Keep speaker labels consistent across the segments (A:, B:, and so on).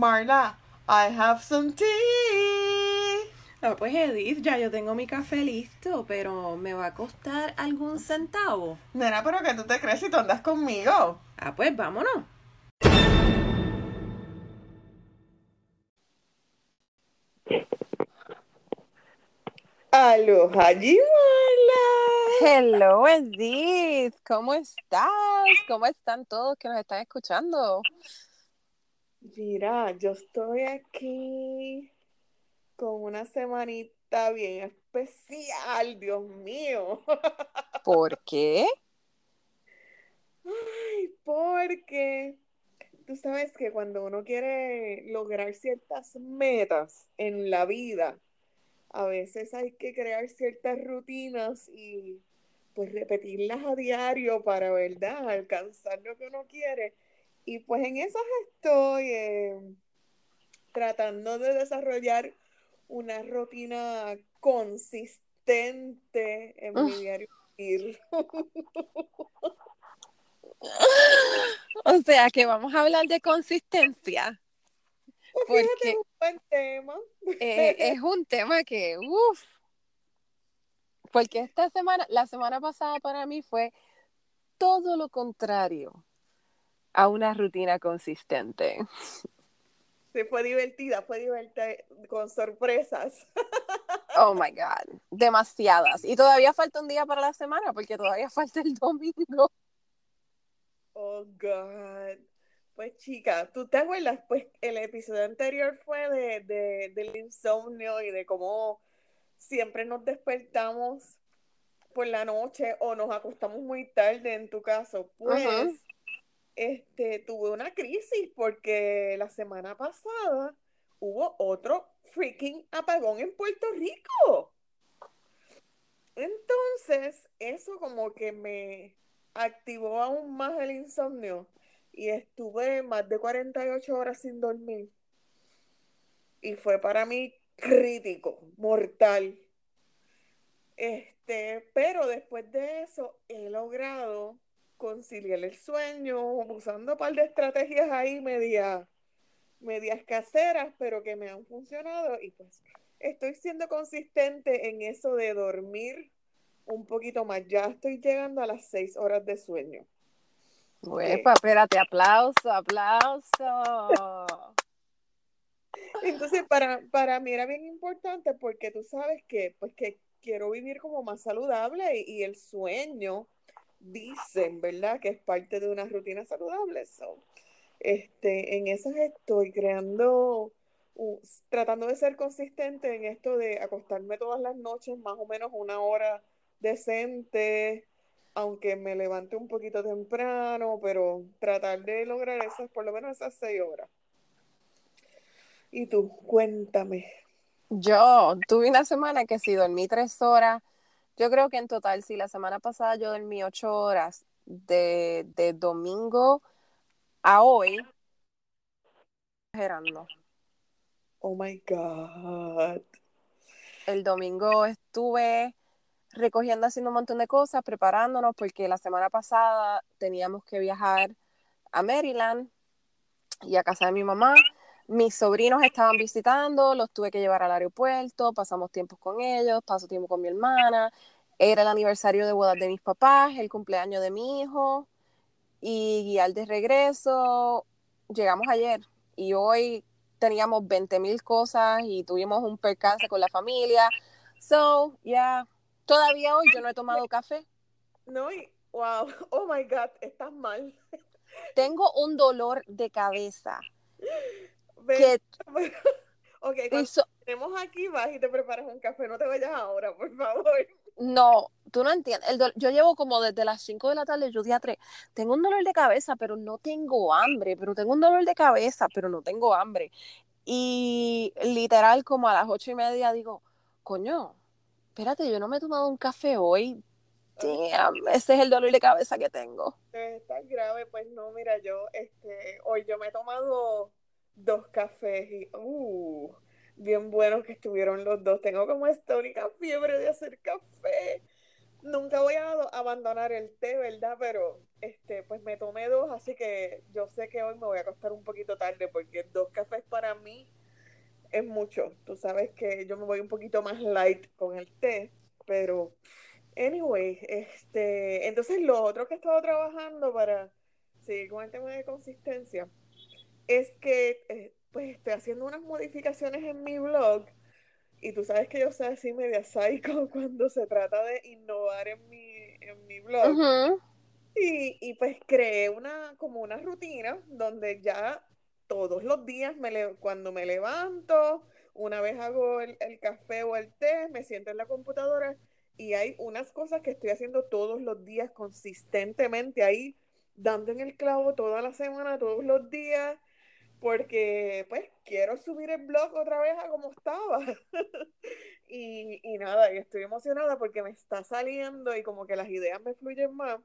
A: Marla, I have some tea.
B: Ah, pues Edith, ya yo tengo mi café listo, pero ¿me va a costar algún centavo?
A: Nena, pero que tú te crees si tú andas conmigo.
B: Ah, pues vámonos.
A: Aloha, Marla.
B: Hello, Edith. ¿Cómo estás? ¿Cómo están todos que nos están escuchando?
A: Mira, yo estoy aquí con una semanita bien especial, Dios mío.
B: ¿Por qué?
A: Ay, porque tú sabes que cuando uno quiere lograr ciertas metas en la vida, a veces hay que crear ciertas rutinas y pues repetirlas a diario para, ¿verdad?, alcanzar lo que uno quiere. Y pues en eso estoy eh, tratando de desarrollar una rutina consistente en mi diario vivir.
B: o sea que vamos a hablar de consistencia.
A: Pues porque es un buen tema.
B: Eh, es un tema que, uff, porque esta semana, la semana pasada para mí fue todo lo contrario a una rutina consistente.
A: Sí, fue divertida, fue divertida con sorpresas.
B: Oh my God, demasiadas. Y todavía falta un día para la semana porque todavía falta el domingo.
A: Oh God. Pues chica, ¿tú te acuerdas? Pues el episodio anterior fue de, de, del insomnio y de cómo siempre nos despertamos por la noche o nos acostamos muy tarde en tu caso. Pues este, tuve una crisis porque la semana pasada hubo otro freaking apagón en Puerto Rico. Entonces, eso como que me activó aún más el insomnio y estuve más de 48 horas sin dormir. Y fue para mí crítico, mortal. Este, pero después de eso he logrado conciliar el sueño usando un par de estrategias ahí media, medias caseras, pero que me han funcionado y pues estoy siendo consistente en eso de dormir un poquito más. Ya estoy llegando a las seis horas de sueño.
B: Uepa, espérate, aplauso, aplauso.
A: Entonces, para, para mí era bien importante porque tú sabes que, pues, que quiero vivir como más saludable y, el sueño, dicen, ¿verdad? Que es parte de una rutina saludable. este, en eso estoy creando, tratando de ser consistente en esto de acostarme todas las noches, más o menos una hora decente, aunque me levante un poquito temprano, pero tratar de lograr esas, por lo menos esas seis horas. Y tú, cuéntame.
B: Yo tuve una semana que si dormí tres horas, yo creo que en total, si la semana pasada yo dormí ocho horas de, de domingo a hoy, exagerando.
A: Oh my God.
B: El domingo estuve recogiendo, haciendo un montón de cosas, preparándonos, porque la semana pasada teníamos que viajar a Maryland y a casa de mi mamá. Mis sobrinos estaban visitando, los tuve que llevar al aeropuerto, pasamos tiempo con ellos, paso tiempo con mi hermana. Era el aniversario de bodas de mis papás, el cumpleaños de mi hijo. Y al de regreso, llegamos ayer y hoy teníamos 20 mil cosas y tuvimos un percance con la familia. So, ya, Todavía hoy yo no he tomado café.
A: No, y, wow, oh my God, estás mal.
B: Tengo un dolor de cabeza.
A: Que, ok, tenemos aquí, vas y te preparas un café, no te vayas ahora, por favor.
B: No, tú no entiendes. yo llevo como desde las 5 de la tarde, yo día 3. Tengo un dolor de cabeza, pero no tengo hambre. Pero tengo un dolor de cabeza, pero no tengo hambre. Y literal, como a las ocho y media digo, coño, espérate, yo no me he tomado un café hoy. ese es el dolor de cabeza que tengo.
A: Está grave, pues no, mira, yo, este, hoy yo me he tomado dos cafés y, uh, bien buenos que estuvieron los dos. Tengo como esta única fiebre de hacer café. nunca voy a abandonar el té, ¿verdad? Pero este, pues me tomé dos, así que yo sé que hoy me voy a acostar un poquito tarde porque dos cafés para mí es mucho. Tú sabes que yo me voy un poquito más light con el té, pero anyway, este, entonces lo otro que he estado trabajando para seguir con el tema de consistencia es que eh, pues estoy haciendo unas modificaciones en mi blog y tú sabes que yo soy así media psycho cuando se trata de innovar en mi, en mi blog. y, y, pues creé una, como una rutina donde ya todos los días me cuando me levanto, una vez hago el, el, café o el té, me siento en la computadora y hay unas cosas que estoy haciendo todos los días consistentemente ahí, dando en el clavo toda la semana, todos los días porque pues quiero subir el blog otra vez a como estaba. y, y nada, y estoy emocionada porque me está saliendo y como que las ideas me fluyen más.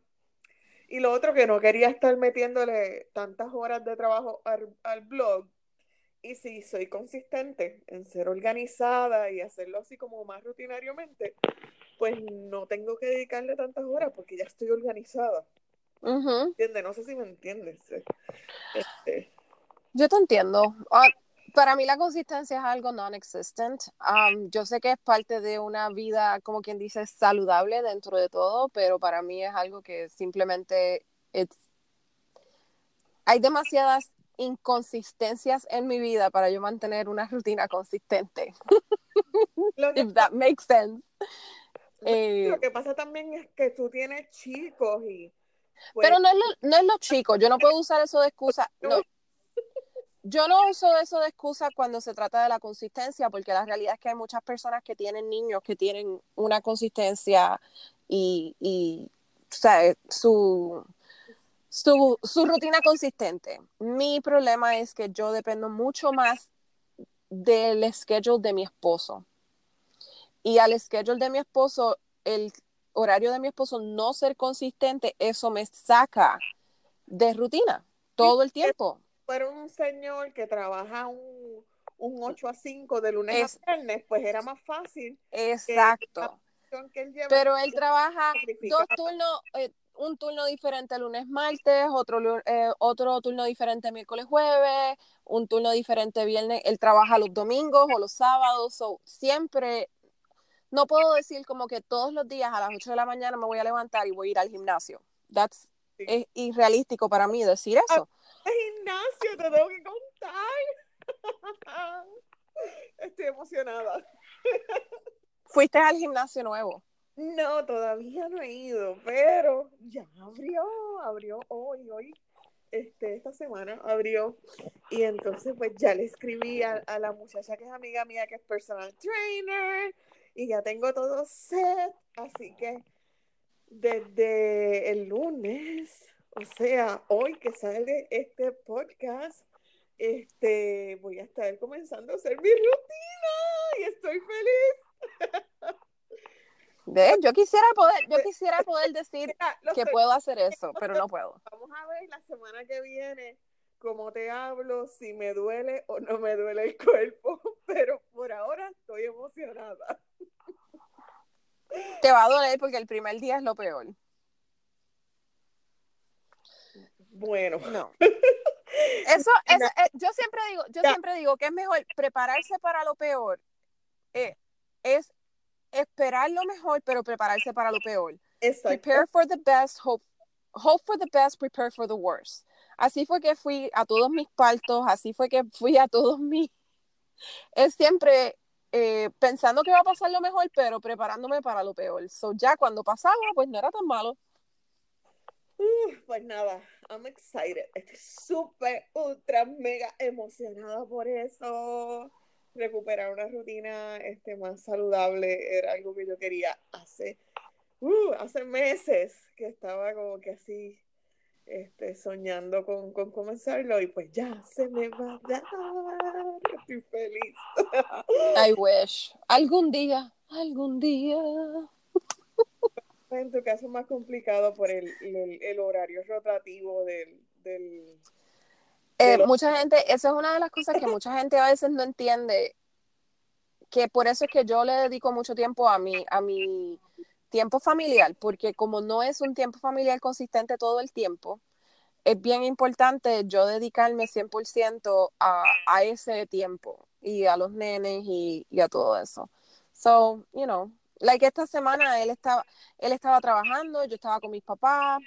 A: Y lo otro que no quería estar metiéndole tantas horas de trabajo al, al blog. Y si soy consistente en ser organizada y hacerlo así como más rutinariamente, pues no tengo que dedicarle tantas horas porque ya estoy organizada. ¿Entiendes? No sé si me entiendes. Este,
B: yo te entiendo. Ah, para mí la consistencia es algo non-existent. yo sé que es parte de una vida, como quien dice, saludable dentro de todo, pero para mí es algo que simplemente hay demasiadas inconsistencias en mi vida para yo mantener una rutina consistente. Lo If that makes sense.
A: Lo, eh, que pasa también es que tú tienes chicos y...
B: Pues pero no es, lo, no es los chicos, yo no puedo usar eso de excusa. No, yo no uso eso de excusa cuando se trata de la consistencia, porque la realidad es que hay muchas personas que tienen niños que tienen una consistencia y, o sea, su, su, su rutina consistente. Mi problema es que yo dependo mucho más del schedule de mi esposo. Y al schedule de mi esposo, el horario de mi esposo no ser consistente, eso me saca de rutina todo el tiempo
A: fuera un señor que trabaja un, un 8 a 5 de lunes a viernes, pues era más fácil.
B: Exacto. Pero él trabaja dos turnos, eh, un turno diferente lunes, martes, otro, eh, otro turno diferente miércoles, jueves, un turno diferente viernes. Él trabaja los domingos o los sábados, o siempre. No puedo decir como que todos los días a las 8 de la mañana me voy a levantar y voy a ir al gimnasio. That's, Es irrealístico para mí decir eso
A: gimnasio, te tengo que contar. Estoy emocionada.
B: ¿Fuiste al gimnasio nuevo?
A: No, todavía no he ido, pero ya abrió, abrió hoy, hoy, este, esta semana abrió. Y entonces pues ya le escribí a, a la muchacha que es amiga mía, que es personal trainer, y ya tengo todo set, así que desde el lunes o sea, hoy que sale este podcast, este, voy a estar comenzando a hacer mi rutina y estoy feliz.
B: De, yo quisiera poder, yo quisiera poder decir que puedo hacer eso, pero no puedo.
A: Vamos a ver la semana que viene cómo te hablo, si me duele o no me duele el cuerpo, pero por ahora estoy emocionada.
B: Te va a doler porque el primer día es lo peor.
A: Bueno.
B: No. Eso, eso eh, yo siempre digo, yo siempre digo que es mejor prepararse para lo peor. Eh, es esperar lo mejor, pero prepararse para lo peor.
A: Exacto.
B: Prepare for the best, hope, hope for the best, prepare for the worst. Así fue que fui a todos mis partos, así fue que fui a todos mis... Es siempre eh, pensando que va a pasar lo mejor, pero preparándome para lo peor. So ya cuando pasaba, pues no era tan malo.
A: Pues nada, I'm excited. Estoy súper, ultra, mega emocionada por eso. Recuperar una rutina este, más saludable era algo que yo quería hace, uh, hace meses que estaba como que así este, soñando con, con comenzarlo y pues ya se me va a dar. Estoy feliz.
B: I wish. Algún día, algún día
A: en tu caso más complicado por el, horario rotativo del...
B: Eh, mucha gente, esa es una de las cosas que mucha gente a veces no entiende, que por eso es que yo le dedico mucho tiempo a mi, a mi tiempo familiar, porque como no es un tiempo familiar consistente todo el tiempo, es bien importante yo dedicarme 100% a, a ese tiempo y a los nenes y, y, a todo eso. So, you know, like esta semana él estaba, él estaba trabajando, yo estaba con mis papás,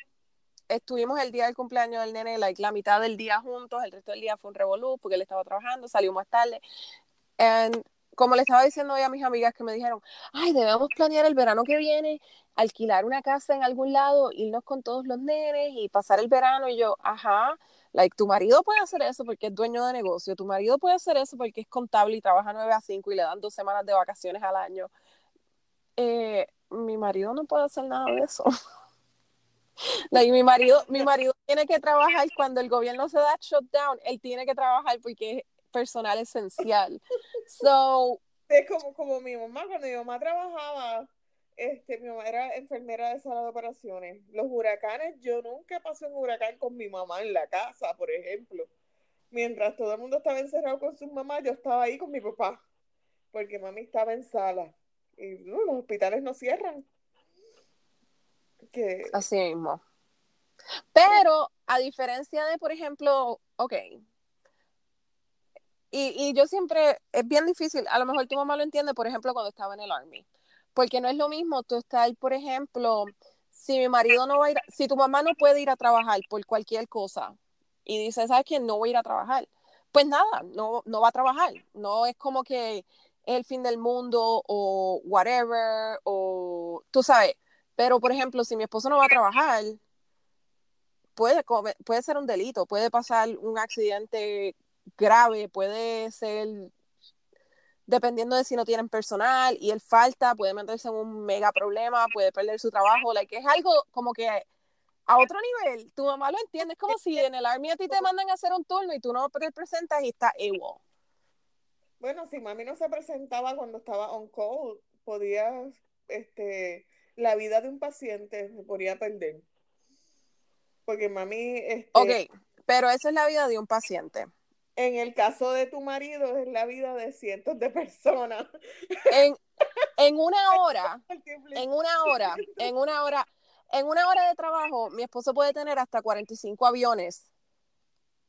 B: estuvimos el día del cumpleaños del nene, like, la mitad del día juntos, el resto del día fue un revolú porque él estaba trabajando, salió más tarde. And como le estaba diciendo hoy a mis amigas que me dijeron, ay, debemos planear el verano que viene, alquilar una casa en algún lado, irnos con todos los nenes y pasar el verano. Y yo, ajá, like, tu marido puede hacer eso porque es dueño de negocio, tu marido puede hacer eso porque es contable y trabaja 9 a 5 y le dan dos semanas de vacaciones al año. Eh, mi marido no puede hacer nada de eso. like, mi marido, mi marido tiene que trabajar cuando el gobierno se da shutdown, él tiene que trabajar porque personal esencial. So,
A: es como, como mi mamá, cuando mi mamá trabajaba, este, mi mamá era enfermera de sala de operaciones. Los huracanes, yo nunca pasé un huracán con mi mamá en la casa, por ejemplo. Mientras todo el mundo estaba encerrado con sus mamás, yo estaba ahí con mi papá, porque mami estaba en sala. Y los hospitales no cierran. Que...
B: Así mismo. Pero, a diferencia de, por ejemplo, ok, y, y, yo siempre, es bien difícil, a lo mejor tu mamá lo entiende, por ejemplo, cuando estaba en el Army, porque no es lo mismo tú estar, por ejemplo, si mi marido no va a ir, si tu mamá no puede ir a trabajar por cualquier cosa y dice, ¿sabes qué? No voy a ir a trabajar. Pues nada, no, no va a trabajar. No es como que el fin del mundo o whatever, o tú sabes. Pero, por ejemplo, si mi esposo no va a trabajar, puede, puede ser un delito, puede pasar un accidente grave, puede ser dependiendo de si no tienen personal y él falta, puede meterse en un mega problema, puede perder su trabajo, like, es algo como que a otro nivel, tu mamá lo entiende, es como si en el Army a ti te mandan a hacer un turno y tú no te presentas y está igual.
A: Bueno, si mami no se presentaba cuando estaba on call, podía, este, la vida de un paciente se podía perder. Porque mami... Este,
B: ok, pero esa es la vida de un paciente
A: en el caso de tu marido es la vida de cientos de personas.
B: En, en una hora, en una hora, en una hora, en una hora de trabajo, mi esposo puede tener hasta 45 aviones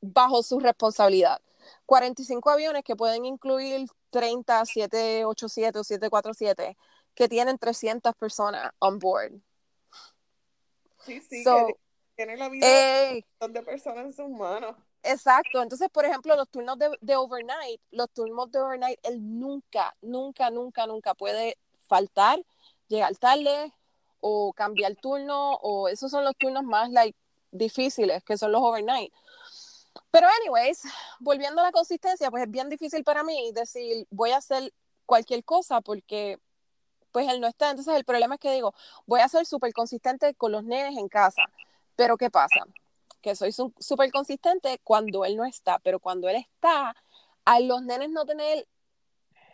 B: bajo su responsabilidad. 45 aviones que pueden incluir 30, 787 o 747, que tienen 300 personas on board.
A: Sí, sí, que tiene la vida de personas en sus manos.
B: Exacto, entonces, por ejemplo, los turnos de, overnight, los turnos de overnight, él nunca, nunca, nunca, nunca puede faltar, llegar tarde o cambiar turno, o esos son los turnos más like, difíciles, que son los overnight. Pero, anyways, volviendo a la consistencia, pues es bien difícil para mí decir, voy a hacer cualquier cosa porque pues él no está. Entonces, el problema es que digo, voy a ser súper consistente con los nenes en casa. Pero, ¿qué pasa? que soy súper consistente cuando él no está, pero cuando él está, a los nenes no tener,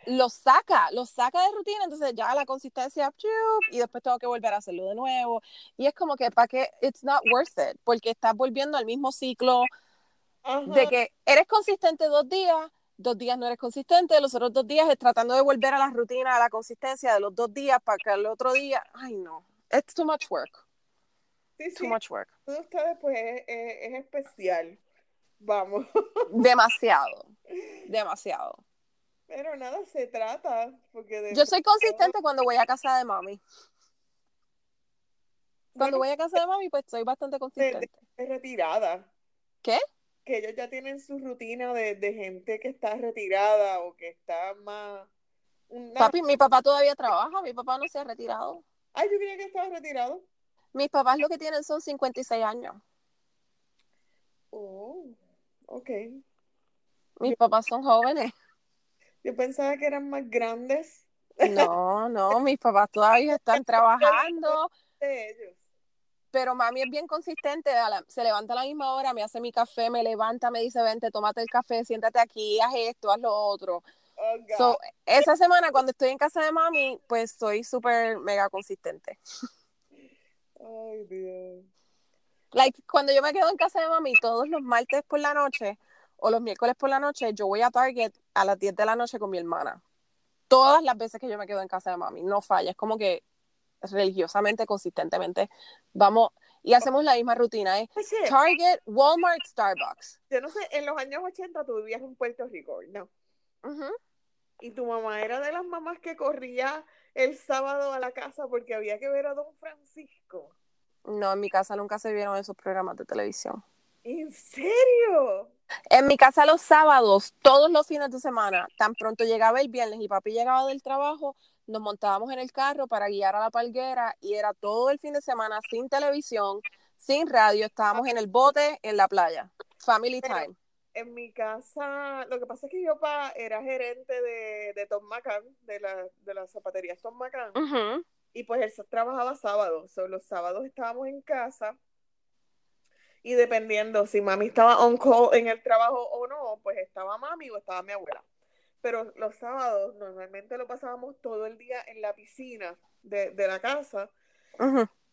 B: los saca, los saca de rutina, entonces ya la consistencia, y después tengo que volver a hacerlo de nuevo. Y es como que para que it's not worth it, porque estás volviendo al mismo ciclo de que eres consistente dos días, dos días no eres consistente, los otros dos días es tratando de volver a la rutina, a la consistencia de los dos días para que el otro día, ay no, it's too much work.
A: Sí, Too much work. ustedes, pues, es, especial. Vamos.
B: Demasiado. Demasiado.
A: Pero nada, se trata. Porque
B: Yo soy consistente cuando voy a casa de mami. Cuando voy a casa de mami, pues soy bastante consistente.
A: Es retirada.
B: ¿Qué?
A: Que ellos ya tienen su rutina de, de gente que está retirada o que está más.
B: Papi, mi papá todavía trabaja, mi papá no se ha retirado.
A: Ay, yo creía que estaba retirado.
B: Mis papás lo que tienen son 56 años.
A: Oh, ok.
B: Mis papás son jóvenes.
A: Yo pensaba que eran más grandes.
B: No, no, mis papás todavía están trabajando. Pero mami es bien consistente, se levanta a la misma hora, me hace mi café, me levanta, me dice, vente, tómate el café, siéntate aquí, haz esto, haz lo otro. Oh, esa semana cuando estoy en casa de mami, pues soy súper mega consistente.
A: Ay, Dios.
B: Like, cuando yo me quedo en casa de mami todos los martes por la noche o los miércoles por la noche, yo voy a Target a las 10 de la noche con mi hermana. Todas las veces que yo me quedo en casa de mami, no falla. Es como que religiosamente, consistentemente, vamos y hacemos la misma rutina, ¿eh?
A: Oye,
B: Target, Walmart, Starbucks.
A: yo no sé, en los años 80 tú vivías en Puerto Rico, ¿no?
B: Ujú.
A: Y tu mamá era de las mamás que corría el sábado a la casa porque había que ver a Don Francisco.
B: No, en mi casa nunca se vieron esos programas de televisión.
A: ¿En serio?
B: En mi casa los sábados, todos los fines de semana, tan pronto llegaba el viernes y papi llegaba del trabajo, nos montábamos en el carro para guiar a la palguera y era todo el fin de semana sin televisión, sin radio, estábamos en el bote en la playa. Family
A: Pero-
B: time.
A: En mi casa, lo que pasa es que yo pa, era gerente de, de Tom McCann, de la, de las zapaterías Tom McCann,
B: Ujú.
A: y pues él trabajaba sábados, so, los sábados estábamos en casa, y dependiendo si mami estaba on call en el trabajo o no, pues estaba mami o estaba mi abuela. Pero los sábados normalmente lo pasábamos todo el día en la piscina de, de la casa,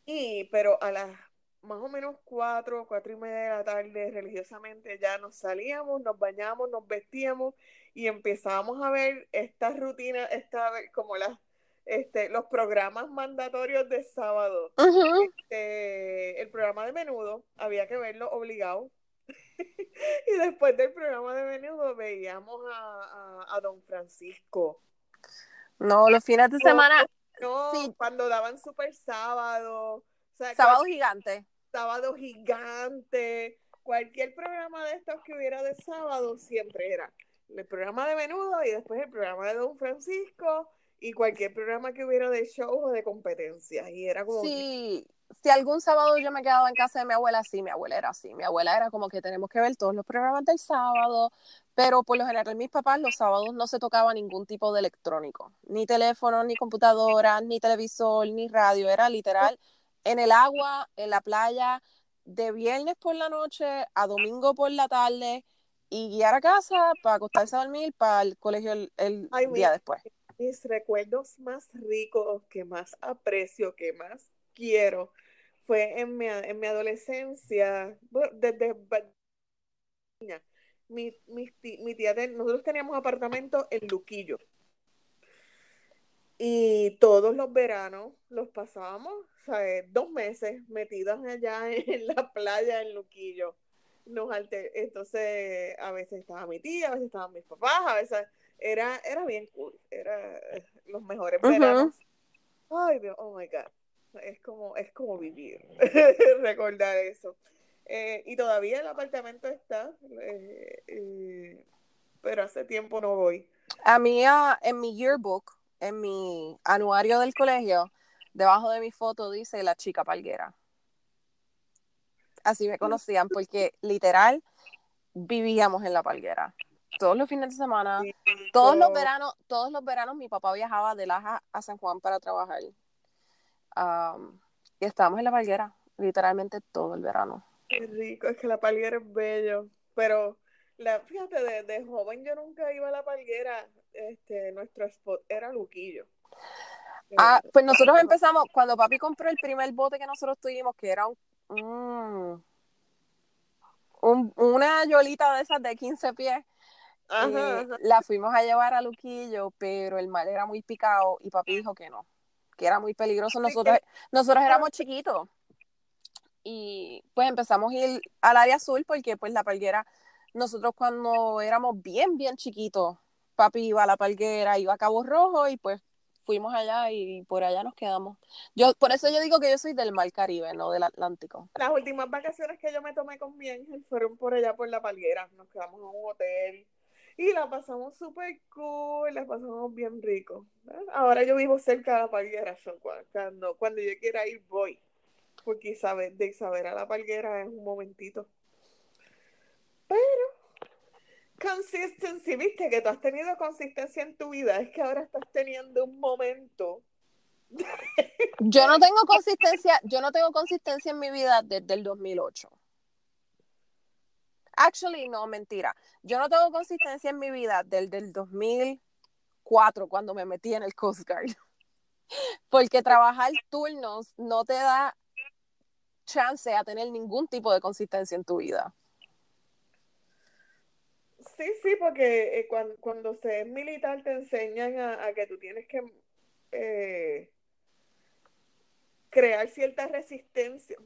A: y, pero a las más o menos cuatro, cuatro y media de la tarde, religiosamente ya nos salíamos, nos bañamos, nos vestíamos y empezábamos a ver estas rutinas, esta, como las, este, los programas mandatorios de sábado. Este, el programa de menudo, había que verlo obligado. y después del programa de menudo veíamos a, a, a Don Francisco.
B: No, los fines de semana,
A: No,
B: Sí.
A: cuando daban super sábado. O sea,
B: sábado gigante.
A: sábado gigante, cualquier programa de estos que hubiera de sábado siempre era el programa de menudo y después el programa de Don Francisco y cualquier programa que hubiera de show o de competencias y era como
B: Sí, si algún sábado yo me quedaba en casa de mi abuela, sí, mi abuela era así. Mi abuela era como que tenemos que ver todos los programas del sábado, pero por lo general mis papás los sábados no se tocaba ningún tipo de electrónico, ni teléfono, ni computadora, ni televisor, ni radio, era literal en el agua, en la playa, de viernes por la noche a domingo por la tarde y guiar a casa para acostarse a dormir para el colegio el, el
A: Ay,
B: día
A: mira.
B: después.
A: Mis recuerdos más ricos, que más aprecio, que más quiero, fue en mi, en mi adolescencia, desde niña. Mi, ti- mi tía, nosotros teníamos apartamento en Luquillo. Y todos los veranos los pasábamos, ¿sabes? Dos meses metidas allá en la playa en Luquillo. Nos Entonces, a veces estaba mi tía, a veces estaban mis papás, a veces era, era bien cool, eh, los mejores
B: Ujú.
A: veranos. Ay, Dios, oh my God. Es como, es como vivir, recordar eso. Eh, y todavía el apartamento está, eh, eh, pero hace tiempo no voy.
B: A mí, ah, en mi yearbook, en mi anuario del colegio, debajo de mi foto dice la chica palguera. Así me conocían, porque literal vivíamos en la palguera. Todos los fines de semana, todos los veranos, todos los veranos mi papá viajaba de Laja a San Juan para trabajar. Y estábamos en la palguera, literalmente todo el verano.
A: Qué rico, es que la palguera es bello. Pero la, fíjate, de, de joven yo nunca iba a la palguera. Este, nuestro spot era Luquillo.
B: Ah,
A: Eh,
B: pues nosotros empezamos, cuando papi compró el primer bote que nosotros tuvimos, que era un, un- un- una yolita de esas de 15 pies,
A: Ajá,
B: eh,
A: ajá.
B: la fuimos a llevar a Luquillo, pero el mar era muy picado y papi dijo que no, que era muy peligroso. Nosotros, nosotros éramos chiquitos y pues empezamos a ir al área azul porque pues la palguera, nosotros cuando éramos bien, bien chiquitos, papi iba a la palguera, iba a Cabo Rojo y pues fuimos allá y por allá nos quedamos. Yo, por eso yo digo que yo soy del Mar Caribe, no del Atlántico.
A: Las últimas vacaciones que yo me tomé con mi ángel fueron por allá por la palguera. Nos quedamos en un hotel y la pasamos súper cool, la pasamos bien rico. Ahora yo vivo cerca de la palguera, so, cu- cuando, cuando yo quiera ir voy. Porque Isabel, de Isabel a la palguera es un momentito. Pero, consistency, viste que tú has tenido consistencia en tu vida, es que ahora estás teniendo un momento.
B: Yo no tengo consistencia, yo no tengo consistencia en mi vida desde el 2008. Actually, no, mentira. Yo no tengo consistencia en mi vida desde el 2004 cuando me metí en el Coast Guard. Porque trabajar turnos no te da chance a tener ningún tipo de consistencia en tu vida.
A: Sí, sí, porque eh, cuan- cuando, se es militar te enseñan a, a que tú tienes que eh, crear cierta resistencia.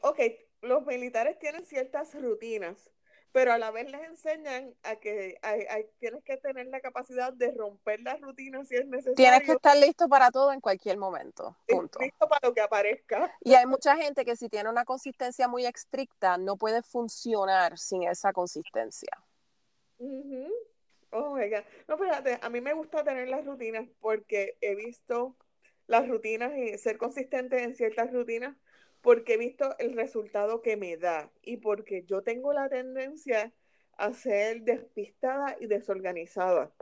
A: Ok, los militares tienen ciertas rutinas, pero a la vez les enseñan a que hay, tienes que tener la capacidad de romper las rutinas si es necesario.
B: Tienes que estar listo para todo en cualquier momento. Punto.
A: Listo para lo que aparezca.
B: Y hay mucha gente que si tiene una consistencia muy estricta no puede funcionar sin esa consistencia.
A: Oh my God. No, fíjate, a mí me gusta tener las rutinas porque he visto las rutinas y ser consistente en ciertas rutinas porque he visto el resultado que me da y porque yo tengo la tendencia a ser despistada y desorganizada.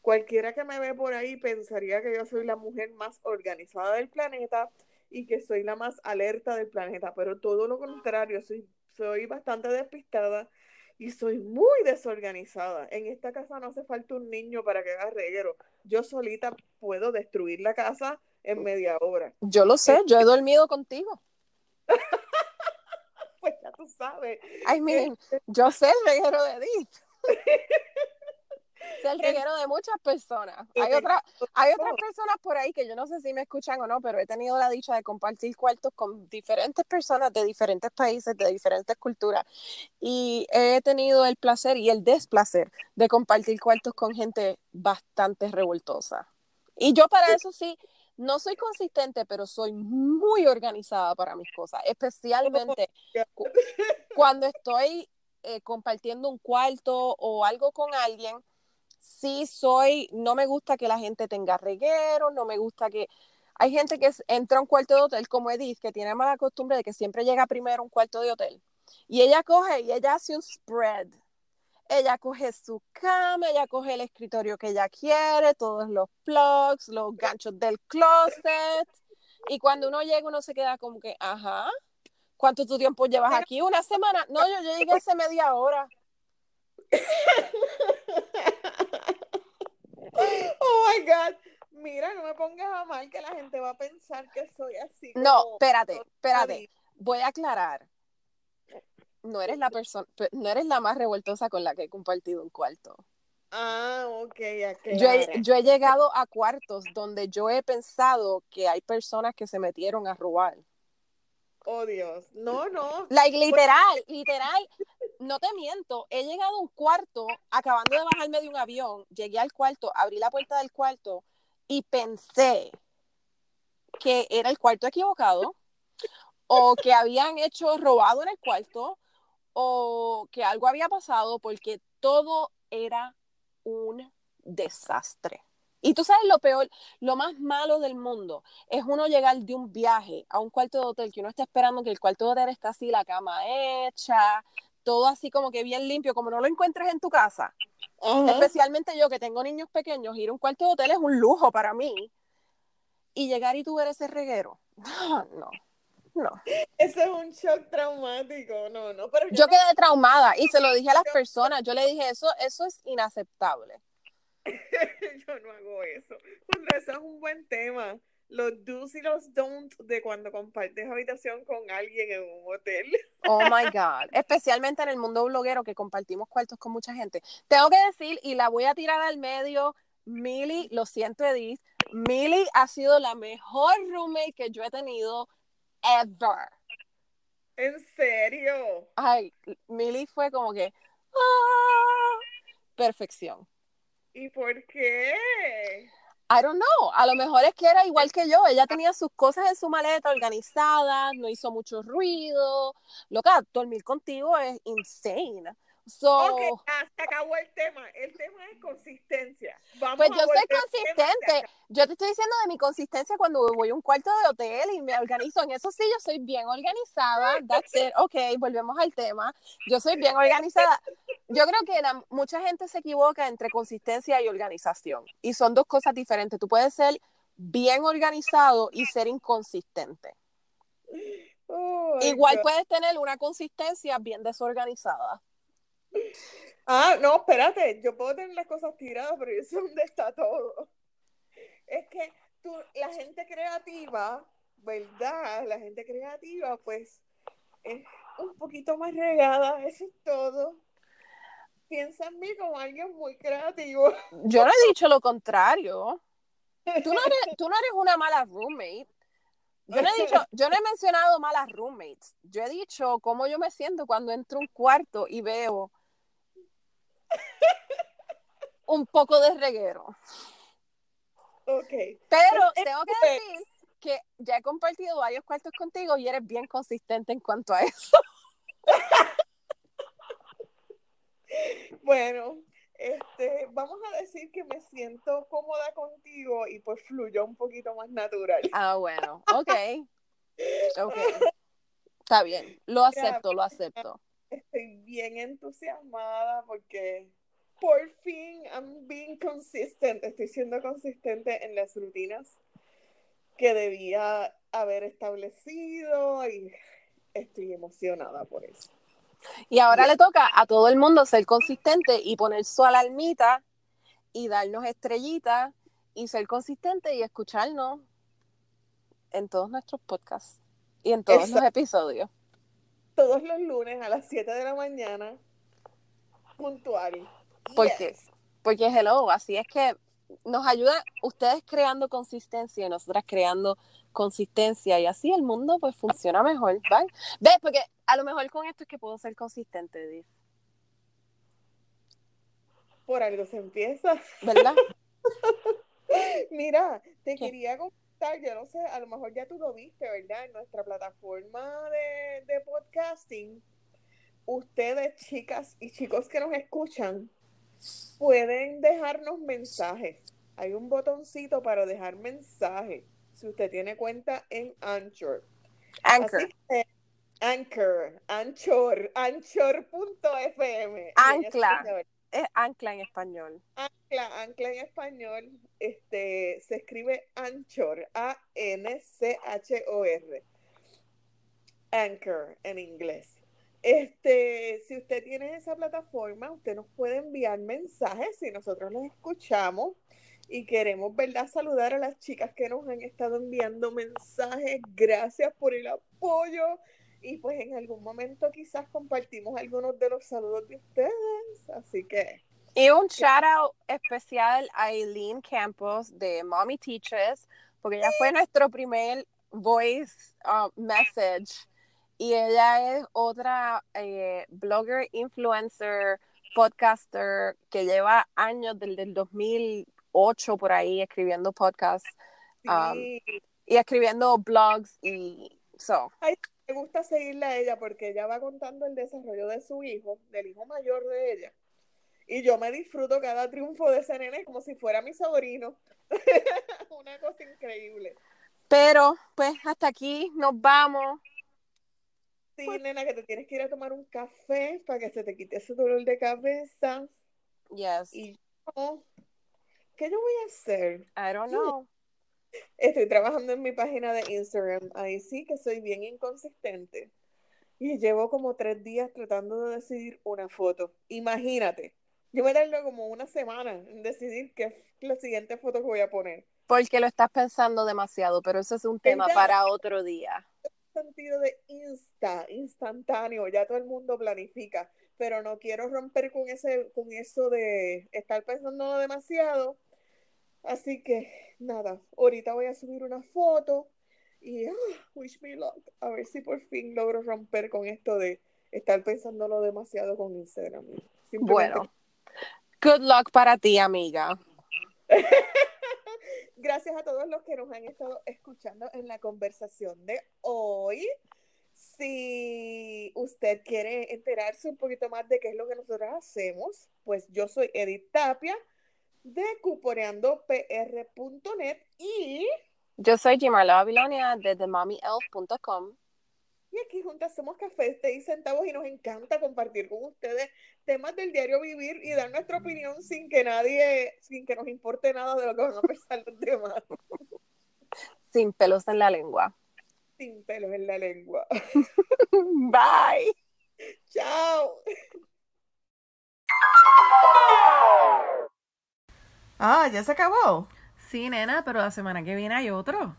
A: Cualquiera que me ve por ahí pensaría que yo soy la mujer más organizada del planeta y que soy la más alerta del planeta, pero todo lo contrario, soy, soy bastante despistada y soy muy desorganizada. En esta casa no hace falta un niño para que haga reguero. Yo solita puedo destruir la casa en media hora.
B: Yo lo sé, yo he dormido contigo.
A: pues ya tú sabes.
B: I mean, este yo sé el reguero de Edith. sé el reguero de muchas personas. Hay, otra, hay otras personas por ahí que yo no sé si me escuchan o no, pero he tenido la dicha de compartir cuartos con diferentes personas de diferentes países, de diferentes culturas. Y he tenido el placer y el desplacer de compartir cuartos con gente bastante revoltosa. Y yo para eso sí, no soy consistente, pero soy muy organizada para mis cosas, especialmente cuando estoy eh, compartiendo un cuarto o algo con alguien. Sí soy, no me gusta que la gente tenga reguero, no me gusta que... Hay gente que entra a un cuarto de hotel como Edith, que tiene mala costumbre de que siempre llega primero a un cuarto de hotel. Y ella coge y ella hace un spread ella coge su cama, ella coge el escritorio que ella quiere, todos los plugs, los ganchos del closet. Y cuando uno llega, uno se queda como que, ajá, ¿cuánto tu tiempo llevas aquí? ¿Una semana? No, yo, llegué hace media hora.
A: Oh my God. Mira, no me pongas a mal que la gente va a pensar que soy así.
B: No, espérate, espérate. Voy a aclarar no eres la persona, no eres la más revoltosa con la que he compartido un cuarto.
A: Ah, ok,
B: yo he, yo he llegado a cuartos donde yo he pensado que hay personas que se metieron a robar.
A: Oh, Dios. No, no.
B: Like, literal, literal. No te miento. He llegado a un cuarto, acabando de bajarme de un avión, llegué al cuarto, abrí la puerta del cuarto y pensé que era el cuarto equivocado o que habían hecho robado en el cuarto o que algo había pasado porque todo era un desastre. Y tú sabes lo peor, lo más malo del mundo es uno llegar de un viaje a un cuarto de hotel que uno está esperando que el cuarto de hotel está así, la cama hecha, todo así como que bien limpio, como no lo encuentres en tu casa. Especialmente yo que tengo niños pequeños, ir a un cuarto de hotel es un lujo para mí. Y llegar y tú ver ese reguero. no no.
A: Eso es un shock traumático, no, no. Pero
B: yo, quedé traumada y se lo dije a las personas, yo le dije, eso, eso es inaceptable.
A: yo no hago eso. eso es un buen tema. Los do's y los don'ts de cuando compartes habitación con alguien en un hotel.
B: Oh my God. Especialmente en el mundo bloguero que compartimos cuartos con mucha gente. Tengo que decir, y la voy a tirar al medio, Millie, lo siento, Edith. Millie ha sido la mejor roommate que yo he tenido ever.
A: ¿En serio?
B: Ay, Millie fue como que ¡ah! perfección.
A: ¿Y por qué?
B: I don't know. A lo mejor es que era igual que yo. Ella tenía sus cosas en su maleta organizadas, no hizo mucho ruido. Loca, dormir contigo es insane. So,
A: ok, se acabó el tema. El tema es consistencia. Vamos
B: pues yo soy consistente. Yo te estoy diciendo de mi consistencia cuando voy a un cuarto de hotel y me organizo. En eso sí, yo soy bien organizada. That's it. Ok, volvemos al tema. Yo soy bien organizada. Yo creo que mucha gente se equivoca entre consistencia y organización. Y son dos cosas diferentes. Tú puedes ser bien organizado y ser inconsistente. Oh, Igual puedes tener una consistencia bien desorganizada.
A: Ah, no, espérate, yo puedo tener las cosas tiradas, pero yo sé dónde está todo. Es que tú, la gente creativa, ¿verdad? La gente creativa, pues, es un poquito más regada, eso es todo. Piensa en mí como alguien muy creativo.
B: Yo no he dicho lo contrario. Tú no eres, tú no eres una mala roommate. Yo no he dicho, yo no he mencionado malas roommates. Yo he dicho cómo yo me siento cuando entro a un cuarto y veo un poco de reguero.
A: Ok.
B: Pero
A: Pues,
B: tengo que
A: anyway.
B: decir que ya he compartido varios cuartos contigo y eres bien consistente en cuanto a eso.
A: Bueno, este, vamos a decir que me siento cómoda contigo y pues fluyó un poquito más natural.
B: Ah, bueno, ok. Ok. Está bien, lo acepto, lo acepto.
A: Estoy bien entusiasmada porque por fin I'm being consistent. Estoy siendo consistente en las rutinas que debía haber establecido y estoy emocionada por eso.
B: Y ahora le toca a todo el mundo ser consistente y poner su alarmita y darnos estrellitas y ser consistente y escucharnos en todos nuestros podcasts y en todos los
A: Exacto.
B: episodios.
A: Todos los lunes a las 7 de la mañana, puntual.
B: ¿Por
A: Yes.
B: qué? Porque hello, así es que nos ayuda ustedes creando consistencia y nosotras creando consistencia y así el mundo pues funciona mejor, ¿vale? ¿Ves? Porque a lo mejor con esto es que puedo ser consistente, Div,
A: Por algo se empieza.
B: ¿verdad?
A: Mira, te
B: ¿Qué?
A: quería comentar, yo no sé, a lo mejor ya tú lo viste, ¿verdad? En nuestra plataforma de, de podcasting, ustedes, chicas y chicos que nos escuchan, pueden dejarnos mensajes. Hay un botoncito para dejar mensajes. Si usted tiene cuenta en Anchor.
B: Anchor.
A: Que, Anchor, Anchor, Anchor.fm.
B: Ancla. Es ancla en español.
A: Ancla, ancla en español, este, se escribe Anchor, A-N-C-H-O-R. Anchor en inglés. Este, si usted tiene esa plataforma, usted nos puede enviar mensajes si nosotros los escuchamos y queremos, ¿verdad?, saludar a las chicas que nos han estado enviando mensajes. Gracias por el apoyo. Y pues en algún momento quizás compartimos algunos de los saludos de ustedes. Así que
B: Y un shout out especial a Eileen Campos de Mommy Teaches, porque ella fue nuestro primer voice uh, message. Y ella es otra eh, blogger, influencer, podcaster que lleva años desde el 2008 por ahí escribiendo podcasts Um,
A: sí,
B: y escribiendo blogs y so.
A: me gusta seguirla a ella porque ella va contando el desarrollo de su hijo, del hijo mayor de ella. Y yo me disfruto cada triunfo de ese nene como si fuera mi sobrino. Una cosa increíble.
B: Pero pues hasta aquí nos vamos.
A: Sí, nena, que te tienes que ir a tomar un café para que se te quite ese dolor de cabeza.
B: Yes.
A: Y yo, ¿qué yo voy a hacer?
B: I don't know.
A: Estoy trabajando en mi página de Instagram. Ahí sí que soy bien inconsistente. Y llevo como tres días tratando de decidir una foto. Imagínate. Yo me tardo como una semana en decidir qué es la siguiente foto que voy a poner.
B: Porque lo estás pensando demasiado, pero eso es un tema para otro día.
A: Sentido de insta, instantáneo, ya todo el mundo planifica, pero no quiero romper con ese, con eso de estar pensando demasiado. Así que nada, ahorita voy a subir una foto y ah, wish me luck, a ver si por fin logro romper con esto de estar pensándolo demasiado con Instagram.
B: Bueno, good luck para ti, amiga.
A: Gracias a todos los que nos han estado escuchando en la conversación de hoy. Si usted quiere enterarse un poquito más de qué es lo que nosotros hacemos, pues yo soy Edith Tapia de cuporeandopr.net y,
B: Yo soy Gimarla Babilonia de TheMommyElf.com.
A: y aquí juntas somos cafés, té y centavos y nos encanta compartir con ustedes temas del diario vivir y dar nuestra opinión sin que nadie, sin que nos importe nada de lo que van a pensar los demás,
B: Sin pelos en la lengua.
A: sin pelos en la lengua.
B: Bye.
A: Chao.
C: Ah, ya se acabó.
D: Sí, nena, pero la semana que viene hay otro.